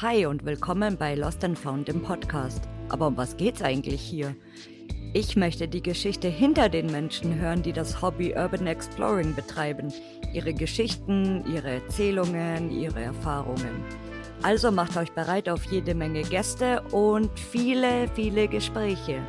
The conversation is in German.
Hi und willkommen bei Lost and Found im Podcast. Aber um was geht's eigentlich hier? Ich möchte die Geschichte hinter den Menschen hören, die das Hobby Urban Exploring betreiben. Ihre Geschichten, ihre Erzählungen, ihre Erfahrungen. Also macht euch bereit auf jede Menge Gäste und viele, viele Gespräche.